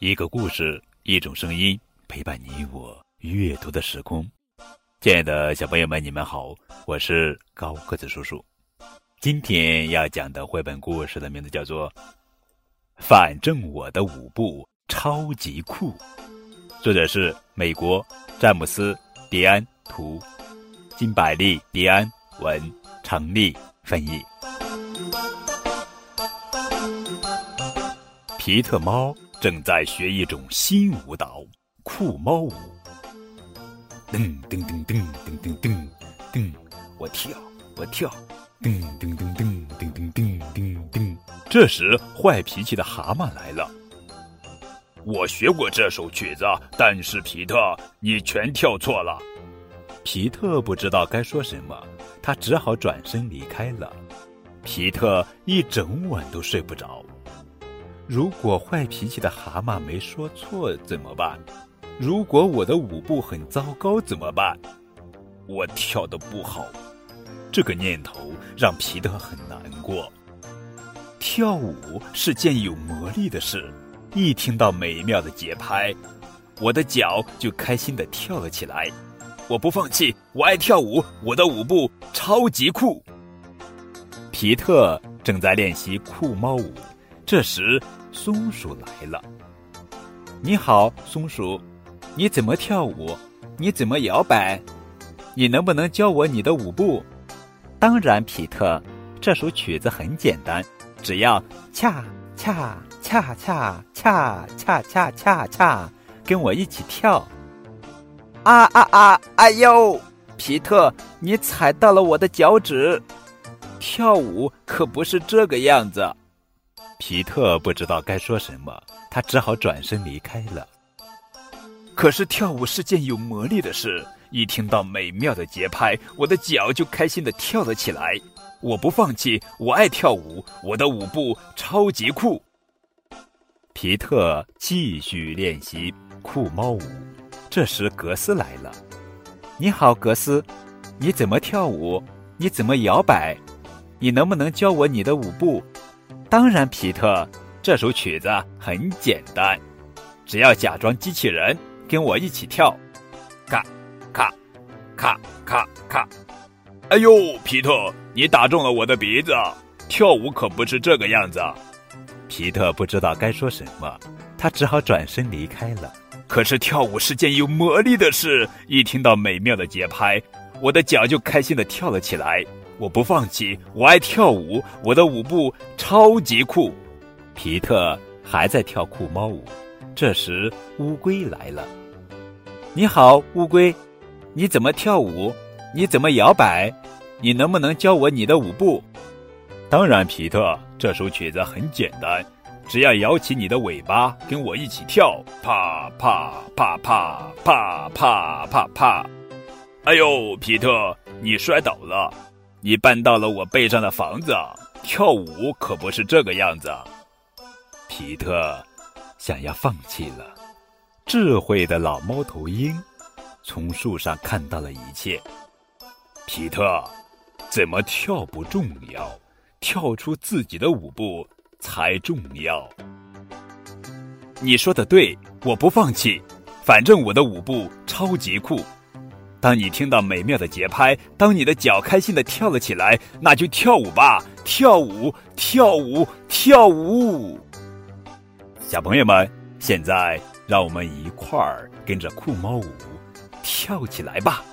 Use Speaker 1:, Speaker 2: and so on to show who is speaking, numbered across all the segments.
Speaker 1: 一个故事，一种声音，陪伴你我阅读的时空。亲爱的小朋友们，你们好，我是高个子叔叔。今天要讲的绘本故事的名字叫做《反正我的舞步超级酷》，作者是美国詹姆斯·迪安图，金百利迪安文，成丽翻译。皮特猫。正在学一种新舞蹈——酷猫舞。噔噔噔噔噔噔噔噔，我跳，我跳，噔噔噔噔噔噔噔噔噔。这时，坏脾气的蛤蟆来了。
Speaker 2: 我学过这首曲子，但是皮特，你全跳错了。
Speaker 1: 皮特不知道该说什么，他只好转身离开了。皮特一整晚都睡不着。如果坏脾气的蛤蟆没说错怎么办？如果我的舞步很糟糕怎么办？我跳的不好，这个念头让皮特很难过。跳舞是件有魔力的事，一听到美妙的节拍，我的脚就开心的跳了起来。我不放弃，我爱跳舞，我的舞步超级酷。皮特正在练习酷猫舞，这时。松鼠来了，你好，松鼠，你怎么跳舞？你怎么摇摆？你能不能教我你的舞步？当然，皮特，这首曲子很简单，只要恰恰恰恰恰恰恰恰恰，跟我一起跳。啊啊啊！哎呦，皮特，你踩到了我的脚趾。跳舞可不是这个样子。皮特不知道该说什么，他只好转身离开了。可是跳舞是件有魔力的事，一听到美妙的节拍，我的脚就开心的跳了起来。我不放弃，我爱跳舞，我的舞步超级酷。皮特继续练习酷猫舞，这时格斯来了。你好，格斯，你怎么跳舞？你怎么摇摆？你能不能教我你的舞步？当然，皮特，这首曲子很简单，只要假装机器人，跟我一起跳，
Speaker 2: 咔，咔，咔咔咔。哎呦，皮特，你打中了我的鼻子！跳舞可不是这个样子。
Speaker 1: 皮特不知道该说什么，他只好转身离开了。可是跳舞是件有魔力的事，一听到美妙的节拍，我的脚就开心的跳了起来。我不放弃，我爱跳舞，我的舞步超级酷。皮特还在跳酷猫舞，这时乌龟来了。你好，乌龟，你怎么跳舞？你怎么摇摆？你能不能教我你的舞步？当然，皮特，这首曲子很简单，只要摇起你的尾巴，跟我一起跳，啪啪啪啪啪啪啪啪。
Speaker 2: 哎呦，皮特，你摔倒了。你搬到了我背上的房子，跳舞可不是这个样子。
Speaker 1: 皮特想要放弃了。智慧的老猫头鹰从树上看到了一切。
Speaker 2: 皮特，怎么跳不重要，跳出自己的舞步才重要。
Speaker 1: 你说的对，我不放弃，反正我的舞步超级酷。当你听到美妙的节拍，当你的脚开心的跳了起来，那就跳舞吧，跳舞，跳舞，跳舞！小朋友们，现在让我们一块儿跟着酷猫舞跳起来吧！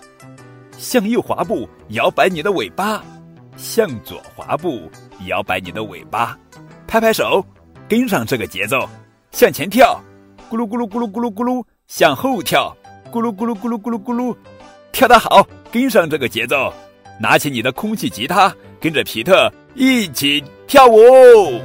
Speaker 1: 向右滑步，摇摆你的尾巴；向左滑步，摇摆你的尾巴。拍拍手，跟上这个节奏，向前跳，咕噜咕噜咕噜咕噜咕噜；向后跳，咕噜咕噜咕噜咕噜咕噜。跳得好，跟上这个节奏，拿起你的空气吉他，跟着皮特一起跳舞。